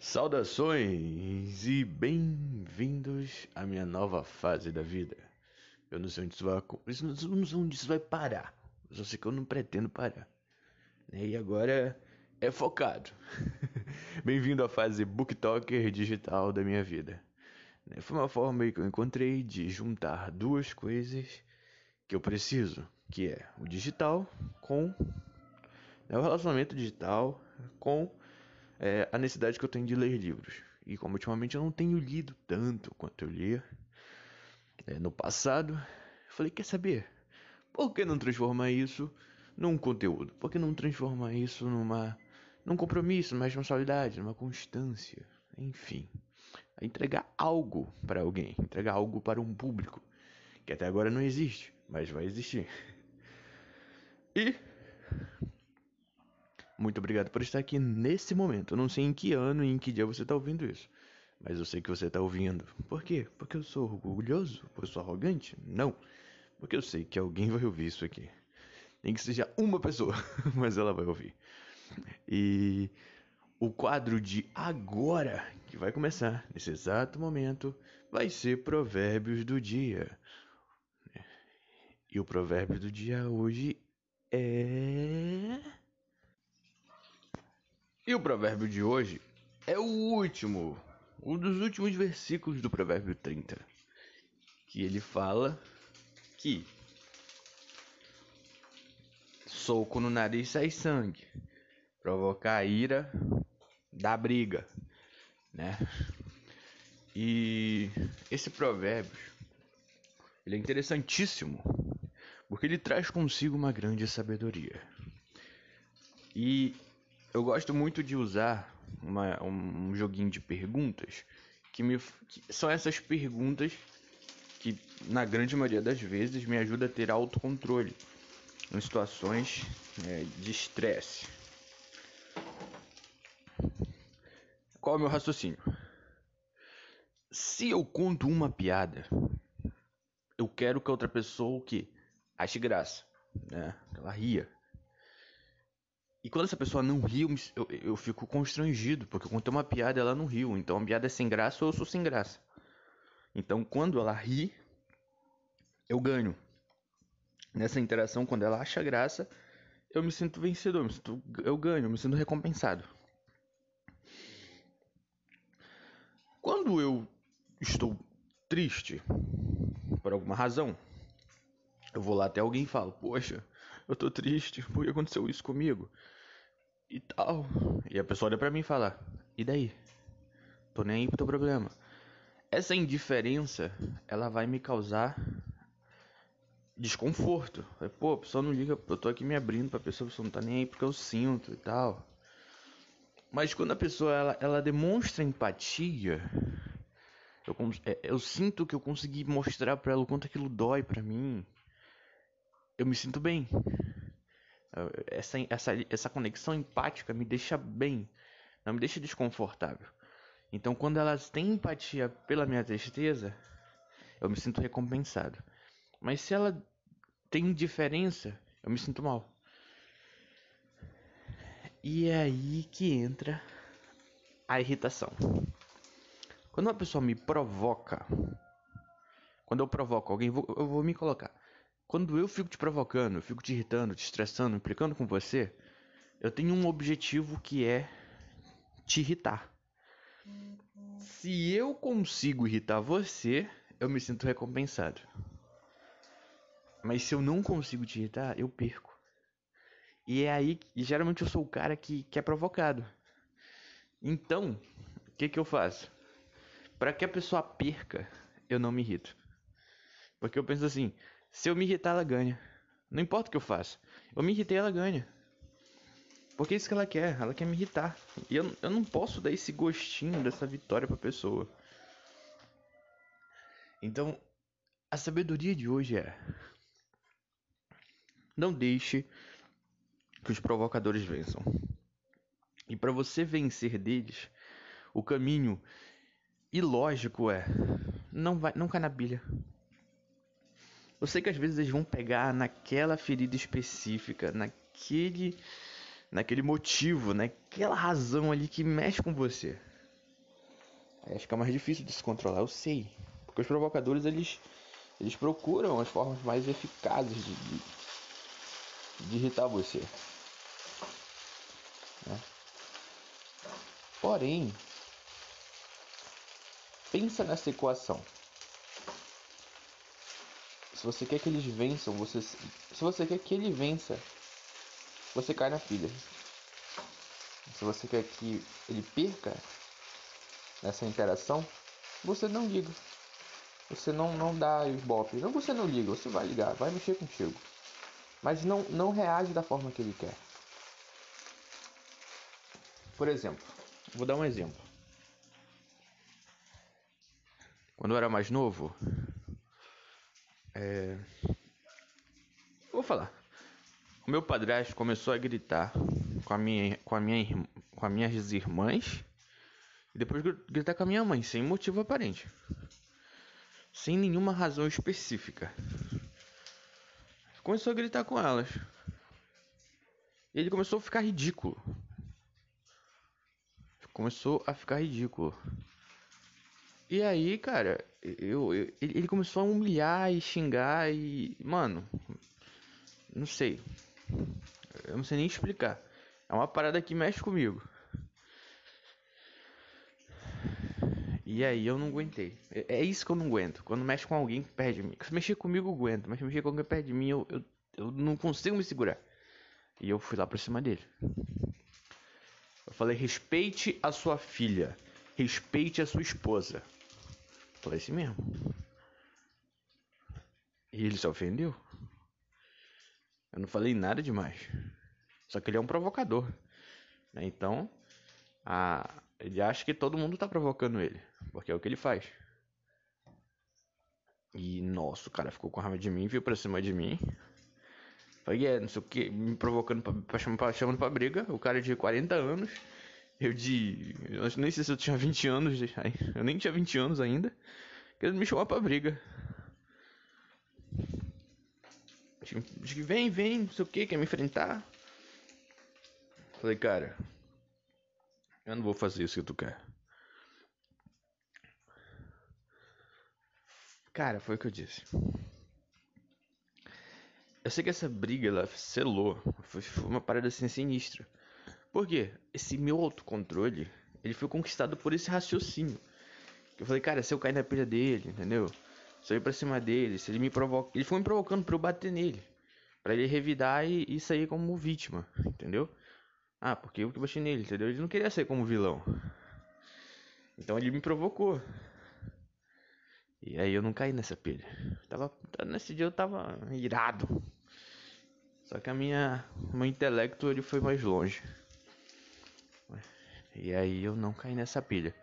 Saudações e bem-vindos à minha nova fase da vida. Eu não sei onde isso vai, não sei onde isso vai parar. Eu só sei que eu não pretendo parar. E agora é focado. Bem-vindo à fase booktalker digital da minha vida. Foi uma forma que eu encontrei de juntar duas coisas que eu preciso, que é o digital com né, o relacionamento digital com é, a necessidade que eu tenho de ler livros. E como ultimamente eu não tenho lido tanto quanto eu lia é, no passado, falei, quer saber? Por que não transformar isso num conteúdo? Por que não transformar isso numa num compromisso, numa responsabilidade, numa constância, enfim, entregar algo para alguém, entregar algo para um público que até agora não existe, mas vai existir. E muito obrigado por estar aqui nesse momento. Eu não sei em que ano e em que dia você está ouvindo isso. Mas eu sei que você está ouvindo. Por quê? Porque eu sou orgulhoso? Porque eu sou arrogante? Não. Porque eu sei que alguém vai ouvir isso aqui. Nem que seja uma pessoa, mas ela vai ouvir. E o quadro de agora, que vai começar nesse exato momento, vai ser Provérbios do Dia. E o provérbio do dia hoje é. E o provérbio de hoje é o último, um dos últimos versículos do provérbio 30, que ele fala que soco no nariz sai sangue, provocar a ira dá briga, né? E esse provérbio ele é interessantíssimo porque ele traz consigo uma grande sabedoria. E eu gosto muito de usar uma, um, joguinho de perguntas que, me, que são essas perguntas que na grande maioria das vezes me ajuda a ter autocontrole em situações é, de estresse. Qual é o meu raciocínio? Se eu conto uma piada, eu quero que a outra pessoa que ache graça, né? Que ela ria. E quando essa pessoa não riu, eu, eu fico constrangido, porque eu contei uma piada e ela não riu. Então a piada é sem graça ou eu sou sem graça. Então quando ela ri, eu ganho. Nessa interação, quando ela acha graça, eu me sinto vencedor, eu, me sinto, eu ganho, eu me sinto recompensado. Quando eu estou triste, por alguma razão, eu vou lá até alguém e falo, poxa, eu tô triste, por que aconteceu isso comigo? E tal. E a pessoa olha pra mim e fala, e daí? Tô nem aí pro teu problema. Essa indiferença, ela vai me causar desconforto. Pô, a pessoa não liga, eu tô aqui me abrindo pra pessoa, a pessoa não tá nem aí porque eu sinto e tal. Mas quando a pessoa ela, ela demonstra empatia, eu, é, eu sinto que eu consegui mostrar para ela o quanto aquilo dói para mim eu me sinto bem. Essa, essa, essa conexão empática me deixa bem, não me deixa desconfortável. Então, quando elas têm empatia pela minha tristeza, eu me sinto recompensado. Mas se ela tem indiferença, eu me sinto mal. E é aí que entra a irritação. Quando uma pessoa me provoca, quando eu provoco alguém, eu vou me colocar. Quando eu fico te provocando, eu fico te irritando, te estressando, implicando com você, eu tenho um objetivo que é te irritar. Se eu consigo irritar você, eu me sinto recompensado. Mas se eu não consigo te irritar, eu perco. E é aí que geralmente eu sou o cara que, que é provocado. Então, o que, que eu faço? Para que a pessoa perca, eu não me irrito. Porque eu penso assim, se eu me irritar, ela ganha. Não importa o que eu faça. Eu me irritei, ela ganha. Porque é isso que ela quer. Ela quer me irritar. E eu, eu não posso dar esse gostinho dessa vitória pra pessoa. Então, a sabedoria de hoje é: não deixe que os provocadores vençam. E para você vencer deles, o caminho ilógico é: não vai, não cai na bilha. Eu sei que às vezes eles vão pegar naquela ferida específica, naquele naquele motivo, naquela razão ali que mexe com você. Aí fica mais difícil de se controlar, eu sei. Porque os provocadores, eles, eles procuram as formas mais eficazes de, de, de irritar você. Né? Porém, pensa nessa equação. Se você quer que eles vençam, você se você quer que ele vença, você cai na pilha. Se você quer que ele perca nessa interação, você não liga. Você não, não dá os bope. Não você não liga, você vai ligar, vai mexer contigo. Mas não, não reage da forma que ele quer. Por exemplo, vou dar um exemplo. Quando eu era mais novo, é... Vou falar. O meu padrasto começou a gritar com a minha, com a minha, com as minhas irmãs e depois gritar com a minha mãe sem motivo aparente, sem nenhuma razão específica. Começou a gritar com elas. E ele começou a ficar ridículo. Começou a ficar ridículo. E aí, cara, eu, eu, ele começou a humilhar e xingar e. Mano. Não sei. Eu não sei nem explicar. É uma parada que mexe comigo. E aí eu não aguentei. É, é isso que eu não aguento. Quando mexe com alguém que perde de mim. Se mexer comigo eu aguento, mas se mexer com alguém que perde de mim, eu, eu, eu não consigo me segurar. E eu fui lá pra cima dele. Eu falei, respeite a sua filha. Respeite a sua esposa. Falei assim mesmo. E ele se ofendeu. Eu não falei nada demais. Só que ele é um provocador. Né? Então, a... ele acha que todo mundo tá provocando ele. Porque é o que ele faz. E, nossa, o cara ficou com raiva de mim, veio pra cima de mim. Falei, é, não sei o que, me provocando pra, pra, chamando pra briga. O cara de 40 anos. Eu de. Eu nem sei se eu tinha 20 anos. Eu nem tinha 20 anos ainda. Querendo me chamar pra briga. Diz que vem, vem, não sei o que, quer me enfrentar. Falei, cara. Eu não vou fazer isso que tu quer. Cara, foi o que eu disse. Eu sei que essa briga ela selou. Foi, foi uma parada assim sinistra. Por quê? Esse meu autocontrole, ele foi conquistado por esse raciocínio. Eu falei, cara, se eu cair na pilha dele, entendeu? Se eu ir pra cima dele, se ele me provoca. Ele foi me provocando pra eu bater nele. Pra ele revidar e, e sair como vítima, entendeu? Ah, porque eu que bati nele, entendeu? Ele não queria sair como vilão. Então ele me provocou. E aí eu não caí nessa pilha. tava, nesse dia eu tava irado. Só que a minha, meu intelecto ele foi mais longe. E aí eu não caí nessa pilha.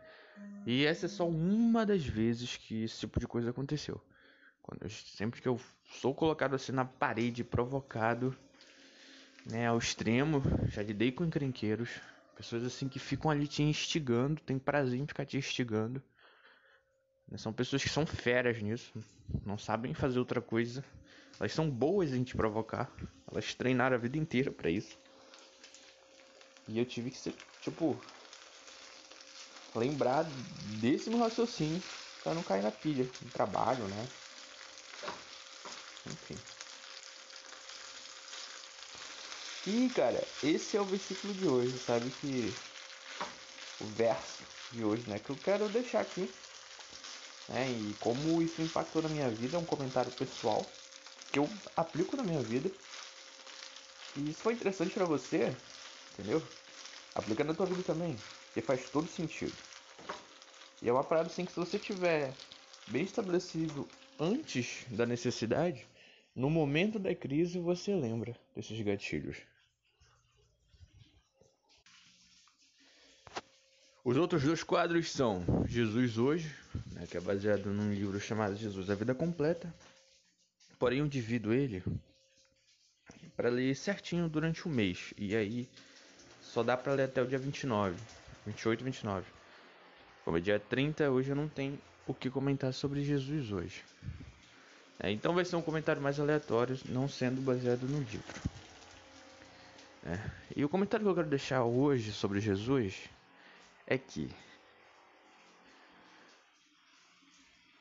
E essa é só uma das vezes que esse tipo de coisa aconteceu. Quando eu, sempre que eu sou colocado assim na parede, provocado, né, ao extremo, já lidei com encrenqueiros, pessoas assim que ficam ali te instigando, tem prazer em ficar te instigando. Né, são pessoas que são feras nisso, não sabem fazer outra coisa. Elas são boas em te provocar. Elas treinaram a vida inteira para isso. E eu tive que ser, tipo, lembrar desse meu raciocínio para não cair na pilha no trabalho, né? Enfim. E cara, esse é o versículo de hoje, sabe que o verso de hoje, né, que eu quero deixar aqui, né, e como isso impactou na minha vida, é um comentário pessoal que eu aplico na minha vida. E isso foi interessante para você, entendeu? Aplica na tua vida também, porque faz todo sentido. E é uma parada assim que se você tiver bem estabelecido antes da necessidade, no momento da crise você lembra desses gatilhos. Os outros dois quadros são Jesus hoje, né, que é baseado num livro chamado Jesus a Vida Completa. Porém, eu divido ele para ler certinho durante o mês. E aí só dá para ler até o dia 29, 28 e 29. Como é dia 30, hoje eu não tenho o que comentar sobre Jesus hoje. É, então vai ser um comentário mais aleatório, não sendo baseado no livro. É, e o comentário que eu quero deixar hoje sobre Jesus é que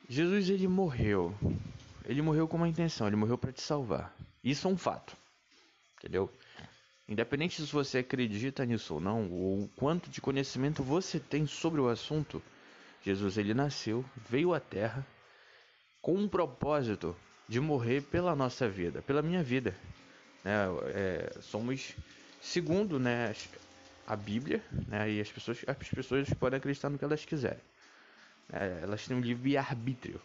Jesus ele morreu. Ele morreu com uma intenção, ele morreu para te salvar. Isso é um fato. Entendeu? Independente se você acredita nisso ou não, ou quanto de conhecimento você tem sobre o assunto, Jesus ele nasceu, veio à Terra com um propósito de morrer pela nossa vida, pela minha vida. É, é, somos segundo, né, a Bíblia, né, e as pessoas, as pessoas podem acreditar no que elas quiserem. É, elas têm um livre arbítrio.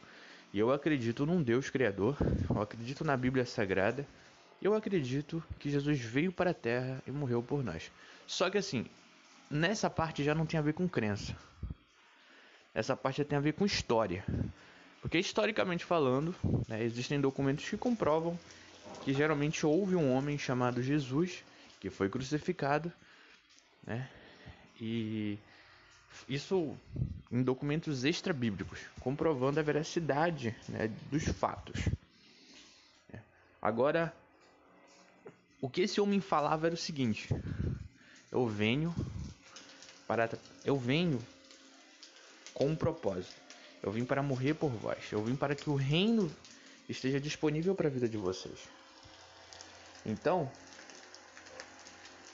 E eu acredito num Deus criador, eu acredito na Bíblia Sagrada, eu acredito que Jesus veio para a Terra e morreu por nós. Só que assim, nessa parte já não tem a ver com crença. Essa parte já tem a ver com história. Porque historicamente falando, né, existem documentos que comprovam que geralmente houve um homem chamado Jesus que foi crucificado, né? E isso em documentos extra-bíblicos, comprovando a veracidade né, dos fatos. Agora, o que esse homem falava era o seguinte: eu venho para eu venho com um propósito. Eu vim para morrer por vós. Eu vim para que o reino esteja disponível para a vida de vocês. Então,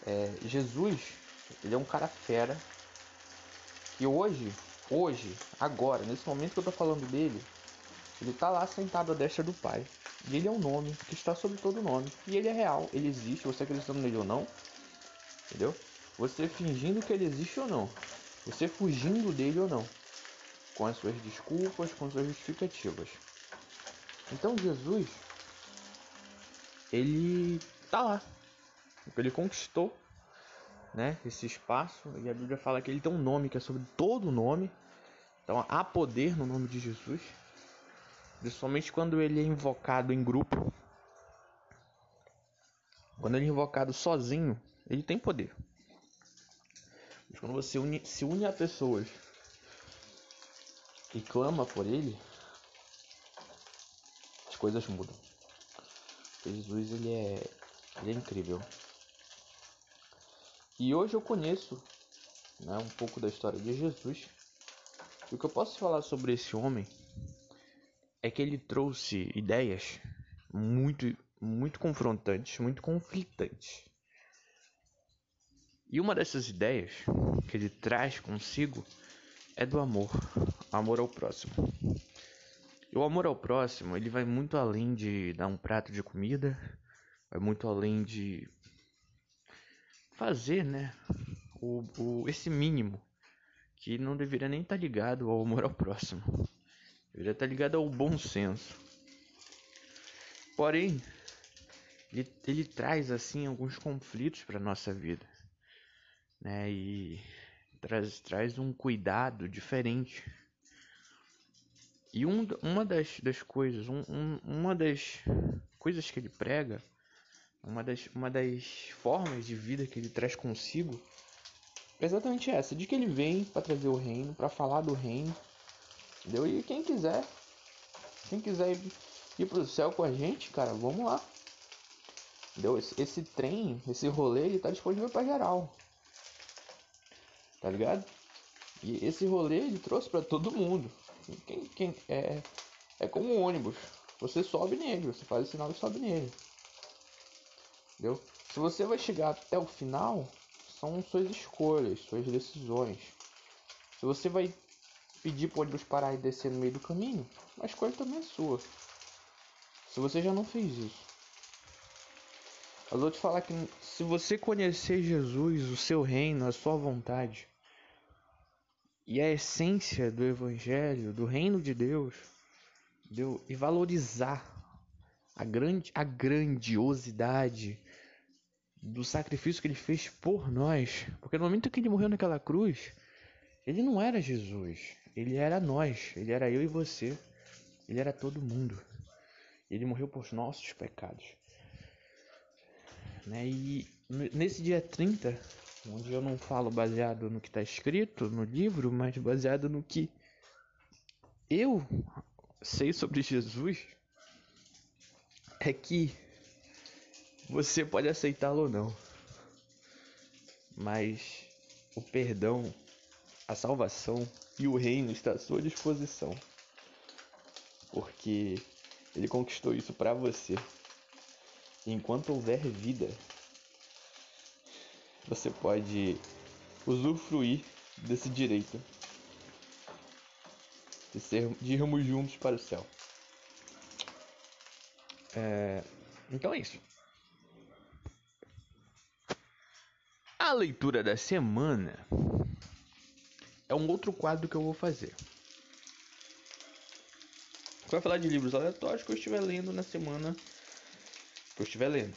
é, Jesus, ele é um cara fera que hoje, hoje, agora, nesse momento que eu tô falando dele, ele tá lá sentado à destra do Pai. E ele é um nome que está sobre todo nome. E ele é real, ele existe, você acreditando nele ou não. Entendeu? Você fingindo que ele existe ou não. Você fugindo dele ou não. Com as suas desculpas, com as suas justificativas. Então Jesus, ele tá lá. Ele conquistou né, esse espaço. E a Bíblia fala que ele tem um nome que é sobre todo o nome. Então há poder no nome de Jesus. Principalmente quando ele é invocado em grupo. Quando ele é invocado sozinho, ele tem poder. Mas quando você une, se une a pessoas e clama por ele, as coisas mudam. Jesus ele é, ele é incrível. E hoje eu conheço né, um pouco da história de Jesus. E o que eu posso falar sobre esse homem é que ele trouxe ideias muito, muito confrontantes, muito conflitantes. E uma dessas ideias que ele traz consigo é do amor, amor ao próximo. E o amor ao próximo, ele vai muito além de dar um prato de comida, vai muito além de fazer, né, o, o, esse mínimo que não deveria nem estar tá ligado ao amor ao próximo. Deveria estar tá ligado ao bom senso. Porém, ele, ele traz assim alguns conflitos para nossa vida, né? E traz, traz um cuidado diferente. E um, uma das, das coisas, um, um, uma das coisas que ele prega uma das, uma das formas de vida que ele traz consigo é exatamente essa, de que ele vem para trazer o reino, para falar do reino, entendeu? E quem quiser, quem quiser ir, ir pro céu com a gente, cara, vamos lá. Entendeu? Esse, esse trem, esse rolê, ele tá disponível para geral. Tá ligado? E esse rolê ele trouxe para todo mundo. Quem, quem é é como um ônibus. Você sobe nele, você faz o sinal e sobe nele. Entendeu? Se você vai chegar até o final, são suas escolhas, suas decisões. Se você vai pedir para o ônibus parar e descer no meio do caminho, a escolha também é sua. Se você já não fez isso. Eu vou te falar que se você conhecer Jesus, o seu reino, a sua vontade, e a essência do Evangelho, do reino de Deus, deu, e valorizar a, grande, a grandiosidade do sacrifício que ele fez por nós. Porque no momento que ele morreu naquela cruz, ele não era Jesus, ele era nós, ele era eu e você, ele era todo mundo. Ele morreu por nossos pecados. Né? E nesse dia 30, onde eu não falo baseado no que está escrito no livro, mas baseado no que eu sei sobre Jesus, é que você pode aceitá-lo ou não, mas o perdão, a salvação e o reino está à sua disposição. porque ele conquistou isso para você. E enquanto houver vida, você pode usufruir desse direito de, ser, de irmos juntos para o céu. É, então é isso. A leitura da semana é um outro quadro que eu vou fazer. Vai falar de livros aleatórios que eu estiver lendo na semana que eu estiver lendo.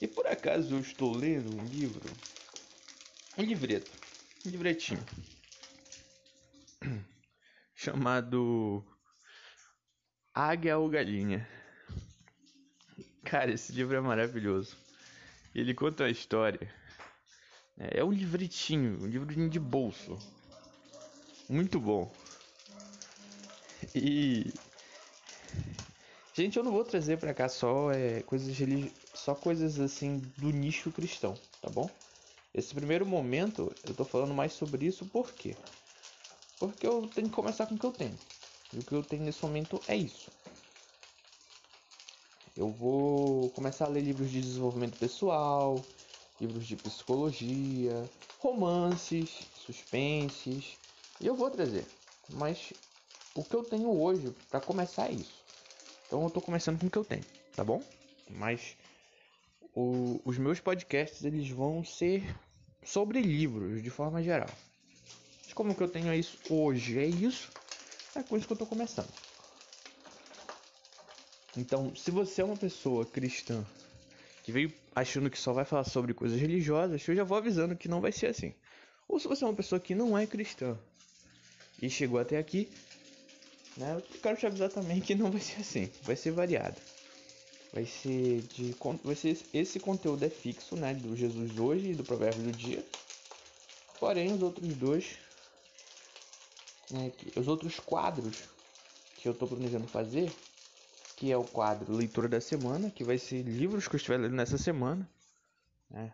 E por acaso eu estou lendo um livro, um livreto, um livretinho, chamado Águia ou Galinha. Cara, esse livro é maravilhoso. Ele conta a história. É um livretinho, um livrinho de bolso. Muito bom. E gente, eu não vou trazer para cá só é, coisas religi... só coisas assim do nicho cristão, tá bom? Esse primeiro momento eu tô falando mais sobre isso por quê? Porque eu tenho que começar com o que eu tenho. E o que eu tenho nesse momento é isso. Eu vou começar a ler livros de desenvolvimento pessoal, livros de psicologia, romances, suspenses, e eu vou trazer. Mas o que eu tenho hoje para começar é isso. Então eu tô começando com o que eu tenho, tá bom? Mas o, os meus podcasts eles vão ser sobre livros de forma geral. Mas como que eu tenho é isso hoje é isso, é com isso que eu tô começando. Então, se você é uma pessoa cristã que veio achando que só vai falar sobre coisas religiosas, eu já vou avisando que não vai ser assim. Ou se você é uma pessoa que não é cristã e chegou até aqui, né, eu quero te avisar também que não vai ser assim, vai ser variado. Vai ser de vai ser esse conteúdo é fixo, né, do Jesus hoje e do provérbio do dia. Porém, os outros dois né, os outros quadros que eu estou planejando fazer que é o quadro Leitura da Semana, que vai ser livros que eu estiver lendo nessa semana. Né?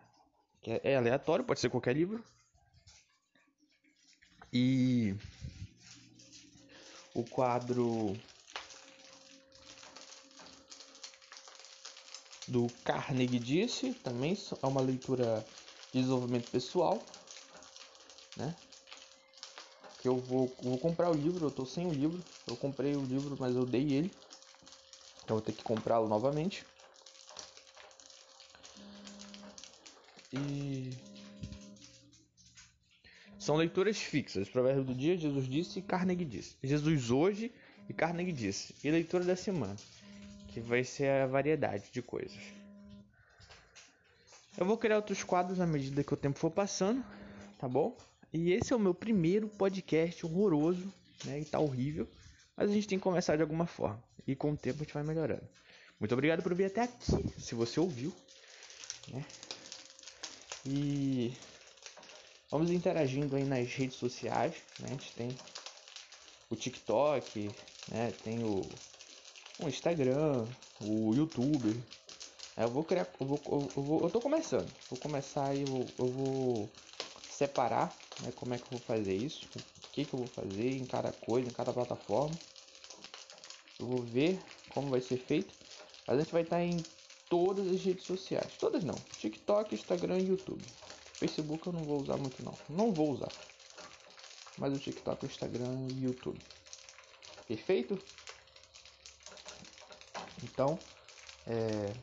Que é, é aleatório, pode ser qualquer livro. E o quadro do Carnegie disse, também é uma leitura de desenvolvimento pessoal, né? Que eu vou, vou comprar o livro, eu tô sem o livro, eu comprei o livro, mas eu dei ele. Então vou ter que comprá-lo novamente. E são leituras fixas. Provérbio do dia, Jesus disse e Carnegie disse. Jesus hoje e Carnegie disse. E leitura da semana, que vai ser a variedade de coisas. Eu vou criar outros quadros à medida que o tempo for passando, tá bom? E esse é o meu primeiro podcast horroroso, né? E tá horrível. Mas a gente tem que começar de alguma forma. E com o tempo a gente vai melhorando. Muito obrigado por vir até aqui, se você ouviu. Né? E vamos interagindo aí nas redes sociais. Né? A gente tem o TikTok, né? tem o, o Instagram, o YouTube. Eu vou criar. Eu, vou, eu, vou, eu tô começando. Vou começar aí, eu, eu vou separar né, como é que eu vou fazer isso, o que, que eu vou fazer em cada coisa, em cada plataforma. Eu vou ver como vai ser feito. A gente vai estar em todas as redes sociais. Todas não. TikTok, Instagram e YouTube. Facebook eu não vou usar muito não. Não vou usar. Mas o TikTok, o Instagram e YouTube. Perfeito? Então, é...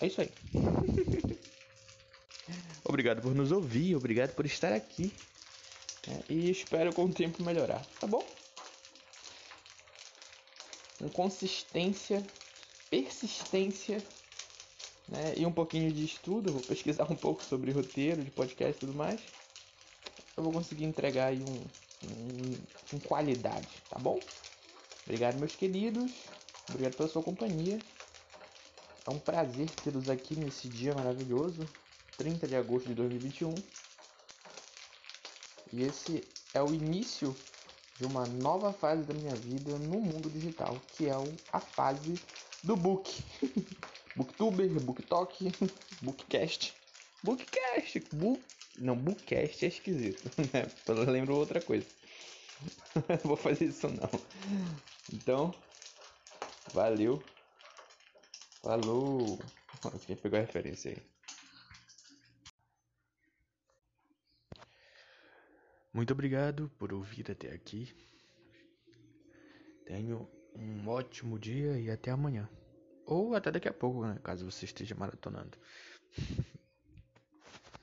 É isso aí. obrigado por nos ouvir, obrigado por estar aqui. É, e espero com o tempo melhorar, tá bom? Com consistência, persistência né, e um pouquinho de estudo, vou pesquisar um pouco sobre roteiro de podcast e tudo mais. Eu vou conseguir entregar aí um, um, um qualidade, tá bom? Obrigado, meus queridos. Obrigado pela sua companhia. É um prazer tê-los aqui nesse dia maravilhoso, 30 de agosto de 2021. E esse é o início de uma nova fase da minha vida no mundo digital, que é a fase do book. Booktuber, booktalk, bookcast. Bookcast, book, Não, Bookcast é esquisito, né? Eu lembro outra coisa. Vou fazer isso não. Então, valeu. Falou. Quem pegou a referência aí? Muito obrigado por ouvir até aqui. Tenho um ótimo dia e até amanhã. Ou até daqui a pouco, né? Caso você esteja maratonando.